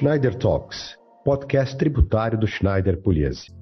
Schneider Talks, podcast tributário do Schneider Pugliese.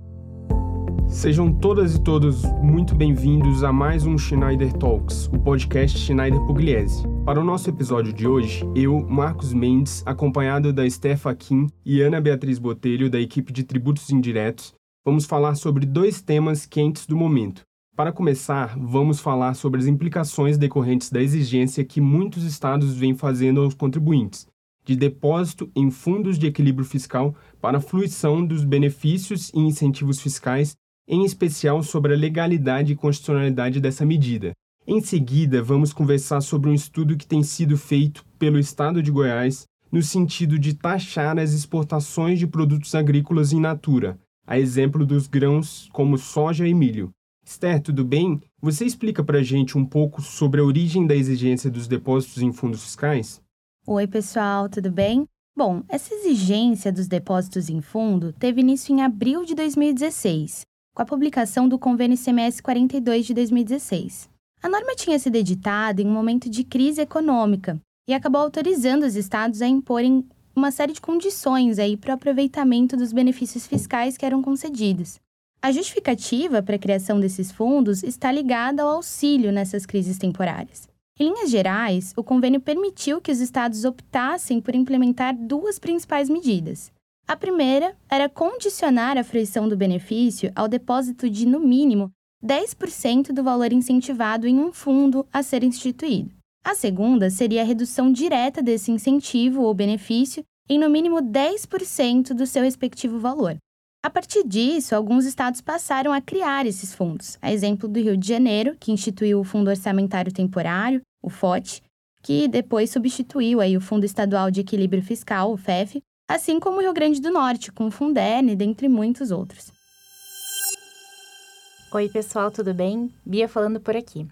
Sejam todas e todos muito bem-vindos a mais um Schneider Talks, o podcast Schneider Pugliese. Para o nosso episódio de hoje, eu, Marcos Mendes, acompanhado da Stefa Kim e Ana Beatriz Botelho, da equipe de tributos indiretos, vamos falar sobre dois temas quentes do momento. Para começar, vamos falar sobre as implicações decorrentes da exigência que muitos estados vêm fazendo aos contribuintes de depósito em fundos de equilíbrio fiscal para a fruição dos benefícios e incentivos fiscais, em especial sobre a legalidade e constitucionalidade dessa medida. Em seguida, vamos conversar sobre um estudo que tem sido feito pelo Estado de Goiás no sentido de taxar as exportações de produtos agrícolas in natura, a exemplo dos grãos como soja e milho. Esther, tudo bem? Você explica para a gente um pouco sobre a origem da exigência dos depósitos em fundos fiscais? Oi, pessoal, tudo bem? Bom, essa exigência dos depósitos em fundo teve início em abril de 2016, com a publicação do Convênio CMS 42 de 2016. A norma tinha sido editada em um momento de crise econômica e acabou autorizando os estados a imporem uma série de condições aí para o aproveitamento dos benefícios fiscais que eram concedidos. A justificativa para a criação desses fundos está ligada ao auxílio nessas crises temporárias. Em linhas gerais, o convênio permitiu que os estados optassem por implementar duas principais medidas. A primeira era condicionar a fruição do benefício ao depósito de, no mínimo, 10% do valor incentivado em um fundo a ser instituído. A segunda seria a redução direta desse incentivo ou benefício em no mínimo 10% do seu respectivo valor. A partir disso, alguns estados passaram a criar esses fundos, a exemplo do Rio de Janeiro, que instituiu o Fundo Orçamentário Temporário, o FOT, que depois substituiu aí o Fundo Estadual de Equilíbrio Fiscal, o FEF, assim como o Rio Grande do Norte, com o Funderne, dentre muitos outros. Oi, pessoal, tudo bem? Bia falando por aqui.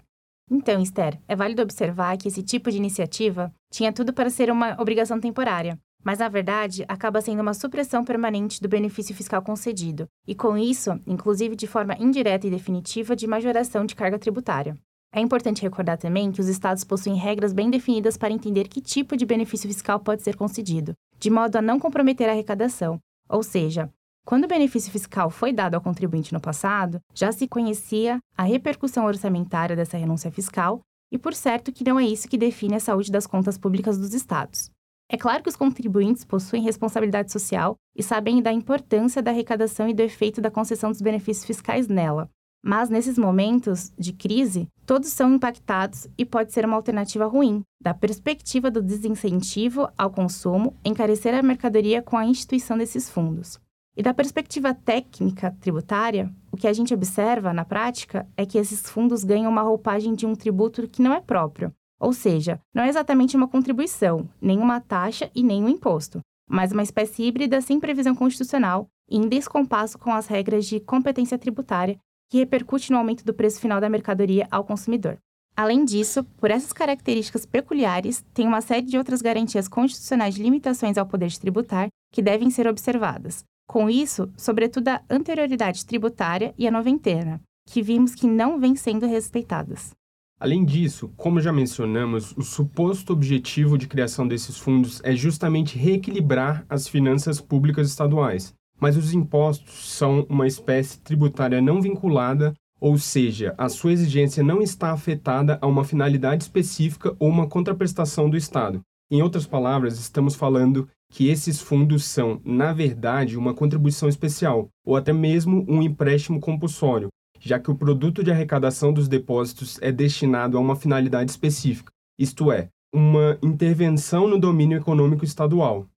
Então, Esther, é válido observar que esse tipo de iniciativa tinha tudo para ser uma obrigação temporária, mas na verdade acaba sendo uma supressão permanente do benefício fiscal concedido, e com isso, inclusive de forma indireta e definitiva, de majoração de carga tributária. É importante recordar também que os estados possuem regras bem definidas para entender que tipo de benefício fiscal pode ser concedido, de modo a não comprometer a arrecadação. Ou seja, quando o benefício fiscal foi dado ao contribuinte no passado, já se conhecia a repercussão orçamentária dessa renúncia fiscal, e por certo que não é isso que define a saúde das contas públicas dos estados. É claro que os contribuintes possuem responsabilidade social e sabem da importância da arrecadação e do efeito da concessão dos benefícios fiscais nela, mas nesses momentos de crise, todos são impactados e pode ser uma alternativa ruim, da perspectiva do desincentivo ao consumo, encarecer a mercadoria com a instituição desses fundos. E da perspectiva técnica tributária, o que a gente observa na prática é que esses fundos ganham uma roupagem de um tributo que não é próprio, ou seja, não é exatamente uma contribuição, nem uma taxa e nem um imposto, mas uma espécie híbrida sem previsão constitucional e em descompasso com as regras de competência tributária que repercute no aumento do preço final da mercadoria ao consumidor. Além disso, por essas características peculiares, tem uma série de outras garantias constitucionais de limitações ao poder de tributar que devem ser observadas. Com isso, sobretudo a anterioridade tributária e a noventena, que vimos que não vêm sendo respeitadas. Além disso, como já mencionamos, o suposto objetivo de criação desses fundos é justamente reequilibrar as finanças públicas estaduais, mas os impostos são uma espécie tributária não vinculada, ou seja, a sua exigência não está afetada a uma finalidade específica ou uma contraprestação do Estado. Em outras palavras, estamos falando que esses fundos são, na verdade, uma contribuição especial, ou até mesmo um empréstimo compulsório, já que o produto de arrecadação dos depósitos é destinado a uma finalidade específica, isto é, uma intervenção no domínio econômico estadual.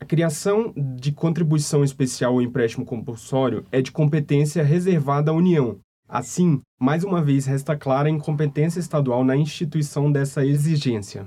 A criação de contribuição especial ou empréstimo compulsório é de competência reservada à União. Assim, mais uma vez resta clara a incompetência estadual na instituição dessa exigência.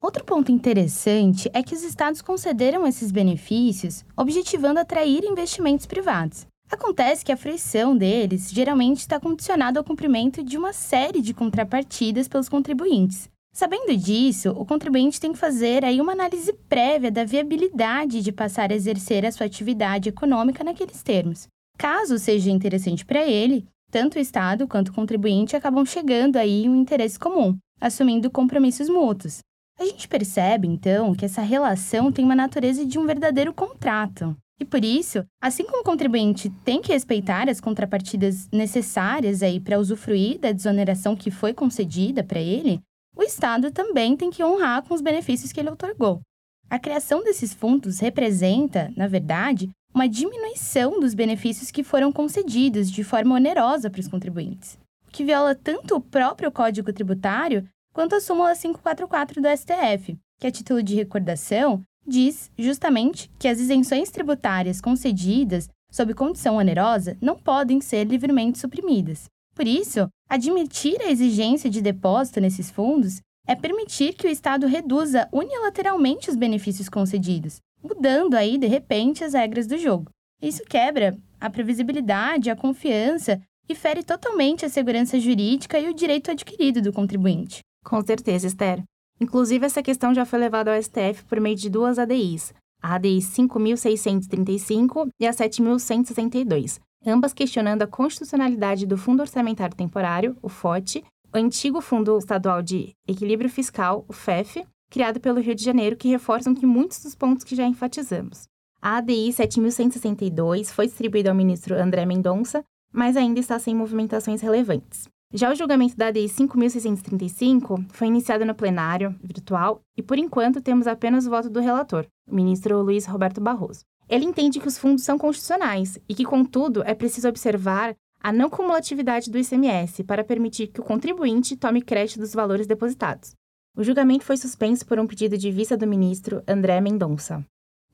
Outro ponto interessante é que os estados concederam esses benefícios objetivando atrair investimentos privados. Acontece que a fruição deles geralmente está condicionada ao cumprimento de uma série de contrapartidas pelos contribuintes, Sabendo disso, o contribuinte tem que fazer aí uma análise prévia da viabilidade de passar a exercer a sua atividade econômica naqueles termos. Caso seja interessante para ele, tanto o Estado quanto o contribuinte acabam chegando aí em um interesse comum, assumindo compromissos mútuos. A gente percebe, então, que essa relação tem uma natureza de um verdadeiro contrato. E por isso, assim como o contribuinte tem que respeitar as contrapartidas necessárias aí para usufruir da desoneração que foi concedida para ele, o Estado também tem que honrar com os benefícios que ele otorgou. A criação desses fundos representa, na verdade, uma diminuição dos benefícios que foram concedidos de forma onerosa para os contribuintes, o que viola tanto o próprio Código Tributário quanto a súmula 544 do STF, que, a título de recordação, diz justamente que as isenções tributárias concedidas sob condição onerosa não podem ser livremente suprimidas. Por isso, admitir a exigência de depósito nesses fundos é permitir que o Estado reduza unilateralmente os benefícios concedidos, mudando aí, de repente, as regras do jogo. Isso quebra a previsibilidade, a confiança e fere totalmente a segurança jurídica e o direito adquirido do contribuinte. Com certeza, Esther. Inclusive, essa questão já foi levada ao STF por meio de duas ADIs, a ADI 5.635 e a 7.162, ambas questionando a constitucionalidade do Fundo Orçamentário Temporário, o FOT, o antigo Fundo Estadual de Equilíbrio Fiscal, o FEF, criado pelo Rio de Janeiro, que reforçam que muitos dos pontos que já enfatizamos. A ADI 7.162 foi distribuída ao ministro André Mendonça, mas ainda está sem movimentações relevantes. Já o julgamento da ADI 5.635 foi iniciado no plenário virtual e, por enquanto, temos apenas o voto do relator, o ministro Luiz Roberto Barroso. Ele entende que os fundos são constitucionais e que, contudo, é preciso observar a não cumulatividade do ICMS para permitir que o contribuinte tome crédito dos valores depositados. O julgamento foi suspenso por um pedido de vista do ministro André Mendonça.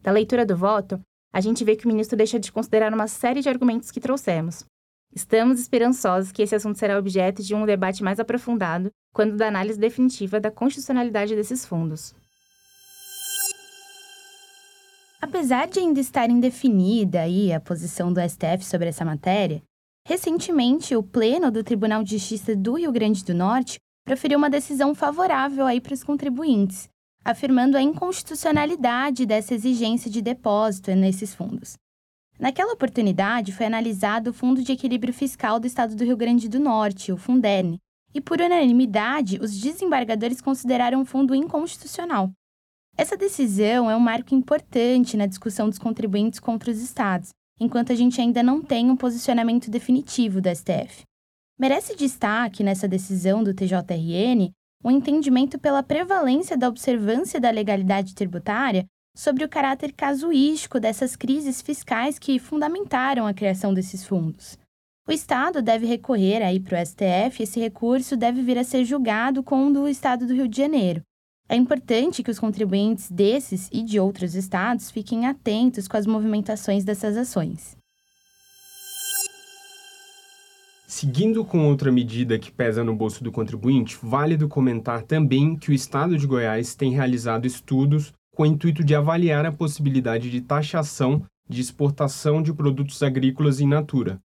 Da leitura do voto, a gente vê que o ministro deixa de considerar uma série de argumentos que trouxemos, Estamos esperançosos que esse assunto será objeto de um debate mais aprofundado quando da análise definitiva da constitucionalidade desses fundos. Apesar de ainda estar indefinida aí a posição do STF sobre essa matéria, recentemente o Pleno do Tribunal de Justiça do Rio Grande do Norte proferiu uma decisão favorável aí para os contribuintes, afirmando a inconstitucionalidade dessa exigência de depósito nesses fundos. Naquela oportunidade, foi analisado o Fundo de Equilíbrio Fiscal do Estado do Rio Grande do Norte, o Funderne, e por unanimidade, os desembargadores consideraram o fundo inconstitucional. Essa decisão é um marco importante na discussão dos contribuintes contra os estados, enquanto a gente ainda não tem um posicionamento definitivo do STF. Merece destaque nessa decisão do TJRN o um entendimento pela prevalência da observância da legalidade tributária sobre o caráter casuístico dessas crises fiscais que fundamentaram a criação desses fundos. O Estado deve recorrer aí para o STF esse recurso deve vir a ser julgado com o do Estado do Rio de Janeiro. É importante que os contribuintes desses e de outros estados fiquem atentos com as movimentações dessas ações. Seguindo com outra medida que pesa no bolso do contribuinte, válido comentar também que o Estado de Goiás tem realizado estudos com o intuito de avaliar a possibilidade de taxação de exportação de produtos agrícolas in natura.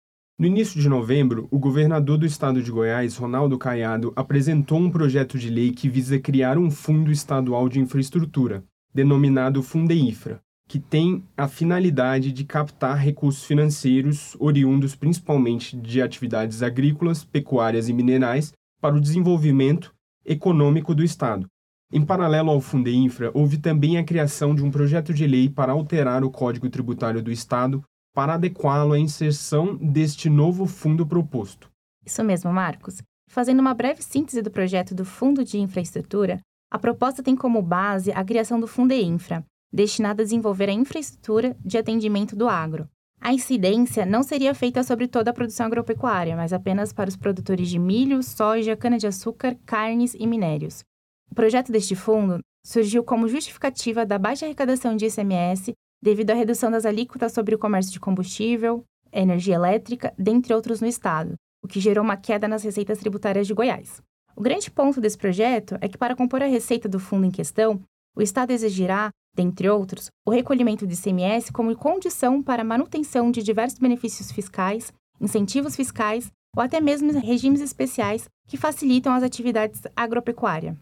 No início de novembro, o governador do estado de Goiás, Ronaldo Caiado, apresentou um projeto de lei que visa criar um fundo estadual de infraestrutura, denominado Fundeifra, que tem a finalidade de captar recursos financeiros oriundos principalmente de atividades agrícolas, pecuárias e minerais para o desenvolvimento econômico do estado, em paralelo ao Fundeinfra, houve também a criação de um projeto de lei para alterar o Código Tributário do Estado para adequá-lo à inserção deste novo fundo proposto. Isso mesmo, Marcos. Fazendo uma breve síntese do projeto do Fundo de Infraestrutura, a proposta tem como base a criação do Fundeinfra, destinado a desenvolver a infraestrutura de atendimento do agro. A incidência não seria feita sobre toda a produção agropecuária, mas apenas para os produtores de milho, soja, cana-de-açúcar, carnes e minérios. O projeto deste fundo surgiu como justificativa da baixa arrecadação de ICMS devido à redução das alíquotas sobre o comércio de combustível, energia elétrica, dentre outros no estado, o que gerou uma queda nas receitas tributárias de Goiás. O grande ponto desse projeto é que, para compor a receita do fundo em questão, o Estado exigirá, dentre outros, o recolhimento de ICMS como condição para a manutenção de diversos benefícios fiscais, incentivos fiscais ou até mesmo regimes especiais que facilitam as atividades agropecuárias.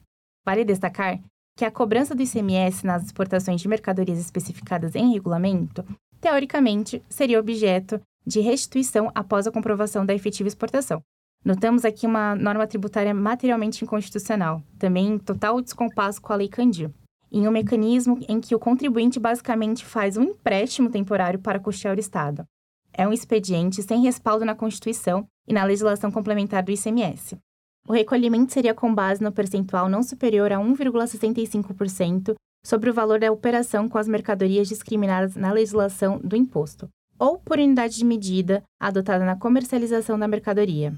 Vale destacar que a cobrança do ICMS nas exportações de mercadorias especificadas em regulamento, teoricamente, seria objeto de restituição após a comprovação da efetiva exportação. Notamos aqui uma norma tributária materialmente inconstitucional, também em total descompasso com a Lei Candir, em um mecanismo em que o contribuinte basicamente faz um empréstimo temporário para custear o Estado. É um expediente sem respaldo na Constituição e na legislação complementar do ICMS. O recolhimento seria com base no percentual não superior a 1,65% sobre o valor da operação com as mercadorias discriminadas na legislação do imposto, ou por unidade de medida adotada na comercialização da mercadoria.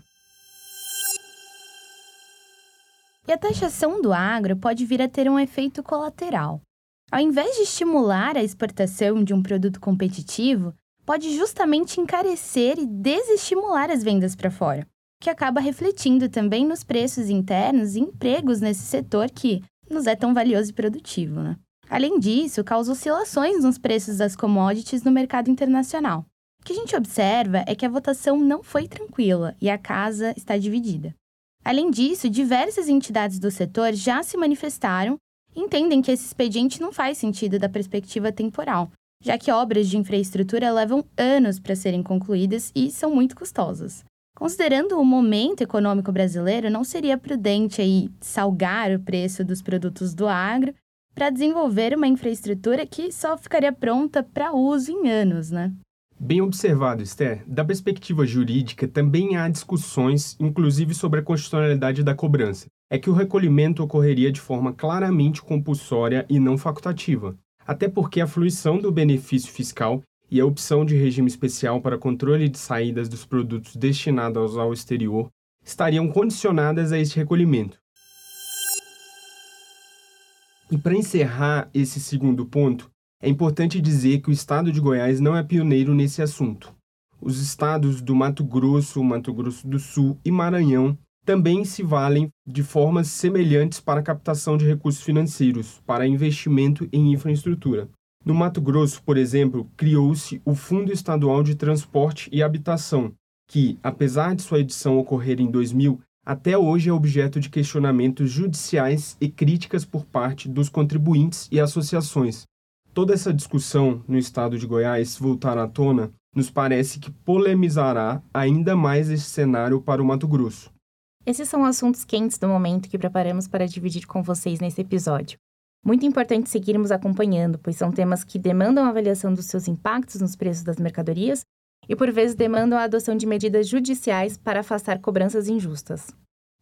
E a taxação do agro pode vir a ter um efeito colateral. Ao invés de estimular a exportação de um produto competitivo, pode justamente encarecer e desestimular as vendas para fora, que acaba refletindo também nos preços internos e empregos nesse setor que nos é tão valioso e produtivo. Né? Além disso, causa oscilações nos preços das commodities no mercado internacional. O que a gente observa é que a votação não foi tranquila e a casa está dividida. Além disso, diversas entidades do setor já se manifestaram e entendem que esse expediente não faz sentido da perspectiva temporal, já que obras de infraestrutura levam anos para serem concluídas e são muito custosas. Considerando o momento econômico brasileiro, não seria prudente aí salgar o preço dos produtos do agro para desenvolver uma infraestrutura que só ficaria pronta para uso em anos, né? Bem observado, Esther. Da perspectiva jurídica, também há discussões, inclusive sobre a constitucionalidade da cobrança. É que o recolhimento ocorreria de forma claramente compulsória e não facultativa, até porque a fruição do benefício fiscal e a opção de regime especial para controle de saídas dos produtos destinados ao exterior estariam condicionadas a este recolhimento. E para encerrar esse segundo ponto, é importante dizer que o estado de Goiás não é pioneiro nesse assunto. Os estados do Mato Grosso, Mato Grosso do Sul e Maranhão também se valem de formas semelhantes para a captação de recursos financeiros para investimento em infraestrutura. No Mato Grosso, por exemplo, criou-se o Fundo Estadual de Transporte e Habitação, que, apesar de sua edição ocorrer em 2000, até hoje é objeto de questionamentos judiciais e críticas por parte dos contribuintes e associações. Toda essa discussão no estado de Goiás voltar à tona nos parece que polemizará ainda mais esse cenário para o Mato Grosso. Esses são assuntos quentes do momento que preparamos para dividir com vocês nesse episódio. Muito importante seguirmos acompanhando, pois são temas que demandam avaliação dos seus impactos nos preços das mercadorias e, por vezes, demandam a adoção de medidas judiciais para afastar cobranças injustas.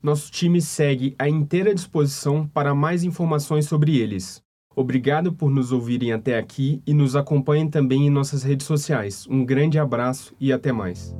Nosso time segue à inteira disposição para mais informações sobre eles. Obrigado por nos ouvirem até aqui e nos acompanhem também em nossas redes sociais. Um grande abraço e até mais.